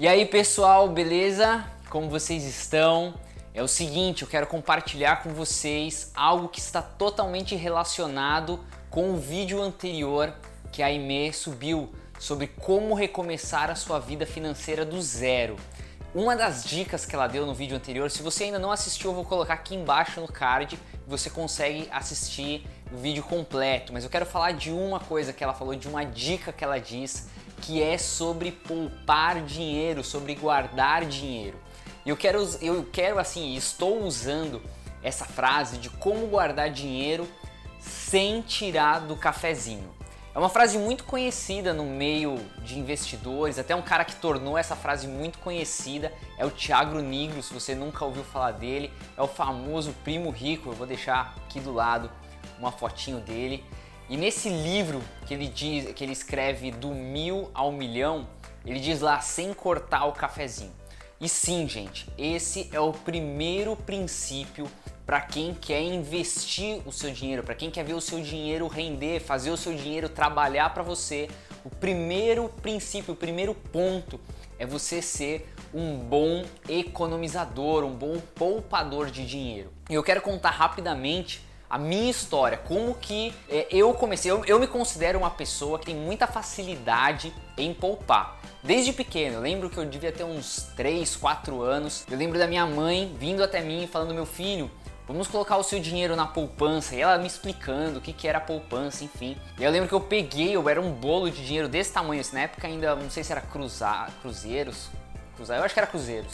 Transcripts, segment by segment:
E aí pessoal, beleza? Como vocês estão? É o seguinte, eu quero compartilhar com vocês algo que está totalmente relacionado com o vídeo anterior que a Aimee subiu sobre como recomeçar a sua vida financeira do zero. Uma das dicas que ela deu no vídeo anterior, se você ainda não assistiu, eu vou colocar aqui embaixo no card, você consegue assistir o vídeo completo, mas eu quero falar de uma coisa que ela falou, de uma dica que ela diz, que é sobre poupar dinheiro, sobre guardar dinheiro. Eu quero, eu quero assim, estou usando essa frase de como guardar dinheiro sem tirar do cafezinho. É uma frase muito conhecida no meio de investidores, até um cara que tornou essa frase muito conhecida é o Thiago Nigro, se você nunca ouviu falar dele, é o famoso primo rico, eu vou deixar aqui do lado uma fotinho dele. E nesse livro que ele diz, que ele escreve do mil ao milhão, ele diz lá sem cortar o cafezinho. E sim, gente, esse é o primeiro princípio para quem quer investir o seu dinheiro, para quem quer ver o seu dinheiro render, fazer o seu dinheiro trabalhar para você. O primeiro princípio, o primeiro ponto é você ser um bom economizador, um bom poupador de dinheiro. E eu quero contar rapidamente a minha história, como que é, eu comecei. Eu, eu, me considero uma pessoa que tem muita facilidade em poupar. Desde pequeno, eu lembro que eu devia ter uns 3, 4 anos. Eu lembro da minha mãe vindo até mim falando: Meu filho, vamos colocar o seu dinheiro na poupança. E ela me explicando o que, que era poupança, enfim. E eu lembro que eu peguei, eu era um bolo de dinheiro desse tamanho. Assim, na época ainda, não sei se era cruzar, cruzeiros. Cruzar, eu acho que era cruzeiros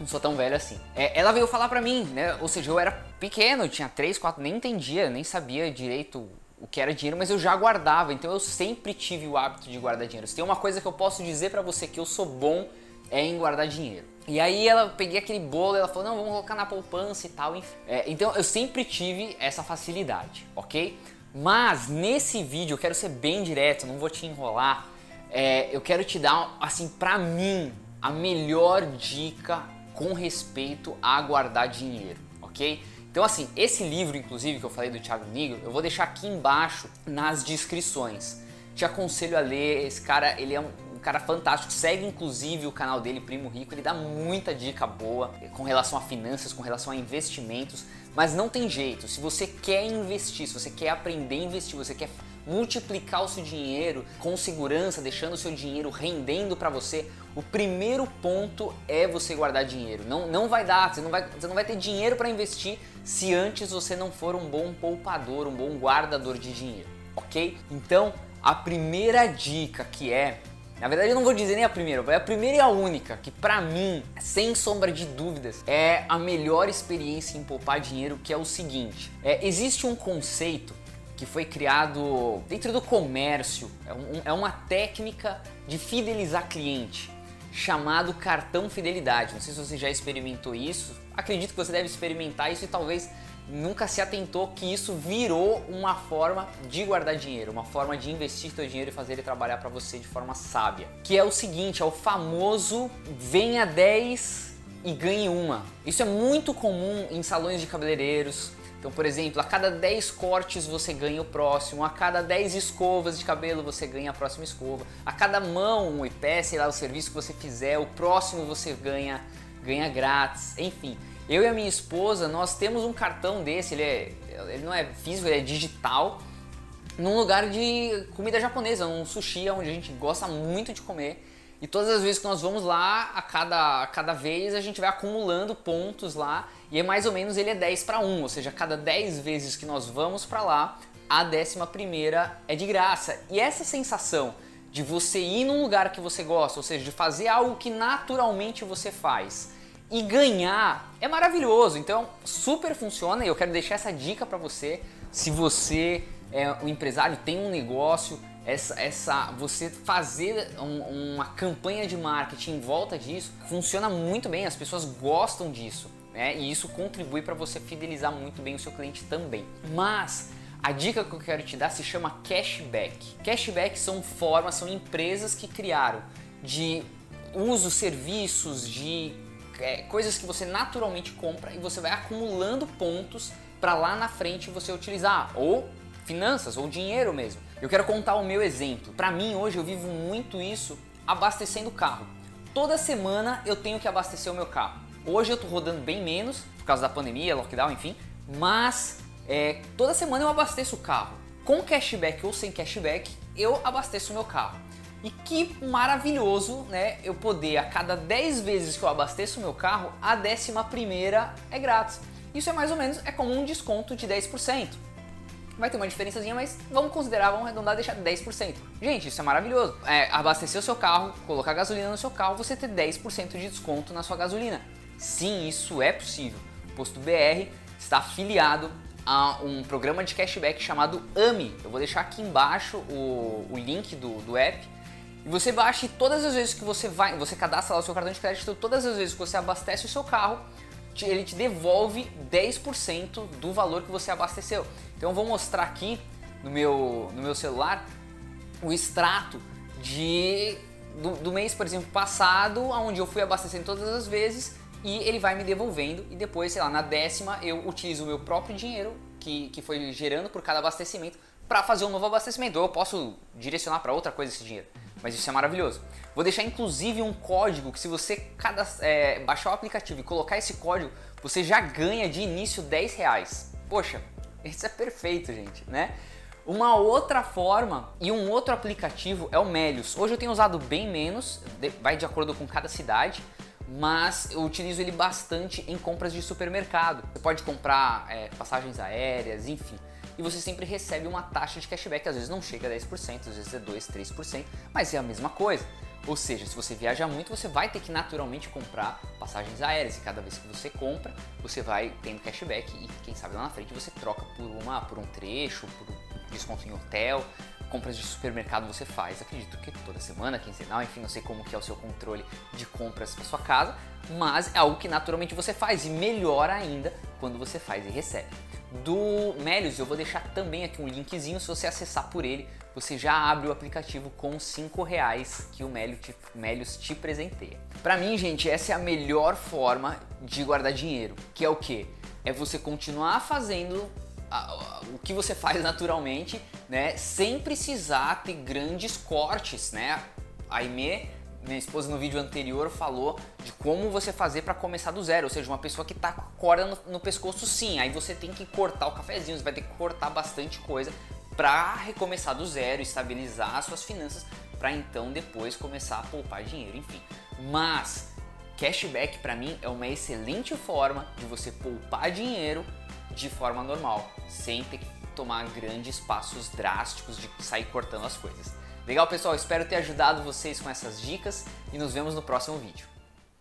não sou tão velho assim. É, ela veio falar pra mim, né? Ou seja, eu era pequeno, tinha 3, 4, nem entendia, nem sabia direito o que era dinheiro, mas eu já guardava, então eu sempre tive o hábito de guardar dinheiro. Se tem uma coisa que eu posso dizer para você que eu sou bom é em guardar dinheiro. E aí ela peguei aquele bolo, ela falou: "Não, vamos colocar na poupança e tal". É, então eu sempre tive essa facilidade, ok? Mas nesse vídeo eu quero ser bem direto, não vou te enrolar. É, eu quero te dar, assim, pra mim, a melhor dica com respeito a guardar dinheiro, ok? Então assim, esse livro inclusive que eu falei do Thiago Nigro, eu vou deixar aqui embaixo nas descrições. Te aconselho a ler, esse cara, ele é um cara fantástico. Segue inclusive o canal dele, Primo Rico. Ele dá muita dica boa com relação a finanças, com relação a investimentos. Mas não tem jeito. Se você quer investir, se você quer aprender a investir, você quer multiplicar o seu dinheiro com segurança, deixando o seu dinheiro rendendo para você, o primeiro ponto é você guardar dinheiro. Não, não vai dar, você não vai, você não vai ter dinheiro para investir se antes você não for um bom poupador, um bom guardador de dinheiro, ok? Então, a primeira dica que é na verdade, eu não vou dizer nem a primeira, é a primeira e a única, que para mim, sem sombra de dúvidas, é a melhor experiência em poupar dinheiro, que é o seguinte: é, existe um conceito que foi criado dentro do comércio, é, um, é uma técnica de fidelizar cliente chamado cartão fidelidade. Não sei se você já experimentou isso, acredito que você deve experimentar isso e talvez nunca se atentou que isso virou uma forma de guardar dinheiro, uma forma de investir seu dinheiro e fazer ele trabalhar para você de forma sábia. Que é o seguinte, é o famoso venha 10 e ganhe uma. Isso é muito comum em salões de cabeleireiros, então, por exemplo, a cada 10 cortes você ganha o próximo, a cada 10 escovas de cabelo você ganha a próxima escova, a cada mão e pé, sei lá, o serviço que você fizer, o próximo você ganha, ganha grátis, enfim. Eu e a minha esposa, nós temos um cartão desse, ele, é, ele não é físico, ele é digital, num lugar de comida japonesa, um sushi, onde a gente gosta muito de comer. E todas as vezes que nós vamos lá, a cada, a cada vez a gente vai acumulando pontos lá e é mais ou menos ele é 10 para 1, ou seja, a cada 10 vezes que nós vamos para lá, a décima primeira é de graça. E essa sensação de você ir num lugar que você gosta, ou seja, de fazer algo que naturalmente você faz e ganhar é maravilhoso. Então, super funciona e eu quero deixar essa dica para você. Se você é um empresário, tem um negócio, essa, essa você fazer um, uma campanha de marketing em volta disso funciona muito bem, as pessoas gostam disso. Né? E isso contribui para você fidelizar muito bem o seu cliente também. Mas a dica que eu quero te dar se chama cashback. Cashback são formas, são empresas que criaram de uso, serviços, de é, coisas que você naturalmente compra e você vai acumulando pontos para lá na frente você utilizar ou finanças ou dinheiro mesmo. Eu quero contar o meu exemplo. Para mim hoje eu vivo muito isso abastecendo carro. toda semana eu tenho que abastecer o meu carro. Hoje eu tô rodando bem menos, por causa da pandemia, lockdown, enfim, mas é, toda semana eu abasteço o carro. Com cashback ou sem cashback, eu abasteço o meu carro. E que maravilhoso, né? Eu poder a cada 10 vezes que eu abasteço o meu carro, a décima primeira é grátis. Isso é mais ou menos é como um desconto de 10%. Vai ter uma diferençazinha, mas vamos considerar, vamos arredondar deixar 10%. Gente, isso é maravilhoso. É, abastecer o seu carro, colocar gasolina no seu carro, você ter 10% de desconto na sua gasolina. Sim, isso é possível. O Posto BR está afiliado a um programa de cashback chamado AMI. Eu vou deixar aqui embaixo o, o link do, do app. E você baixa e todas as vezes que você vai, você cadastra lá o seu cartão de crédito, todas as vezes que você abastece o seu carro, ele te devolve 10% do valor que você abasteceu. Então eu vou mostrar aqui no meu, no meu celular o extrato de, do, do mês, por exemplo, passado, onde eu fui abastecendo todas as vezes e ele vai me devolvendo e depois, sei lá, na décima eu utilizo o meu próprio dinheiro que, que foi gerando por cada abastecimento para fazer um novo abastecimento. Ou eu posso direcionar para outra coisa esse dinheiro. Mas isso é maravilhoso. Vou deixar inclusive um código que se você é, baixar o aplicativo e colocar esse código, você já ganha de início 10 reais. Poxa, isso é perfeito, gente, né? Uma outra forma e um outro aplicativo é o Melius. Hoje eu tenho usado bem menos, vai de acordo com cada cidade, mas eu utilizo ele bastante em compras de supermercado. Você pode comprar é, passagens aéreas, enfim e você sempre recebe uma taxa de cashback, às vezes não chega a 10%, às vezes é 2, 3%, mas é a mesma coisa. Ou seja, se você viaja muito, você vai ter que naturalmente comprar passagens aéreas e cada vez que você compra, você vai tendo cashback e quem sabe lá na frente você troca por uma por um trecho, por desconto em hotel, compras de supermercado você faz, acredito que toda semana, quinzenal, enfim, não sei como que é o seu controle de compras para sua casa, mas é algo que naturalmente você faz e melhor ainda quando você faz e recebe do Melius. Eu vou deixar também aqui um linkzinho, se você acessar por ele, você já abre o aplicativo com 5 reais que o Melius te, te presenteia. Para mim, gente, essa é a melhor forma de guardar dinheiro, que é o que? É você continuar fazendo o que você faz naturalmente, né, sem precisar ter grandes cortes, né? A Aimee minha esposa no vídeo anterior falou de como você fazer para começar do zero, ou seja, uma pessoa que tá com a corda no, no, pescoço sim, aí você tem que cortar o cafezinho, você vai ter que cortar bastante coisa para recomeçar do zero, estabilizar as suas finanças para então depois começar a poupar dinheiro, enfim. Mas cashback para mim é uma excelente forma de você poupar dinheiro de forma normal, sem ter que tomar grandes passos drásticos de sair cortando as coisas. Legal, pessoal? Espero ter ajudado vocês com essas dicas e nos vemos no próximo vídeo.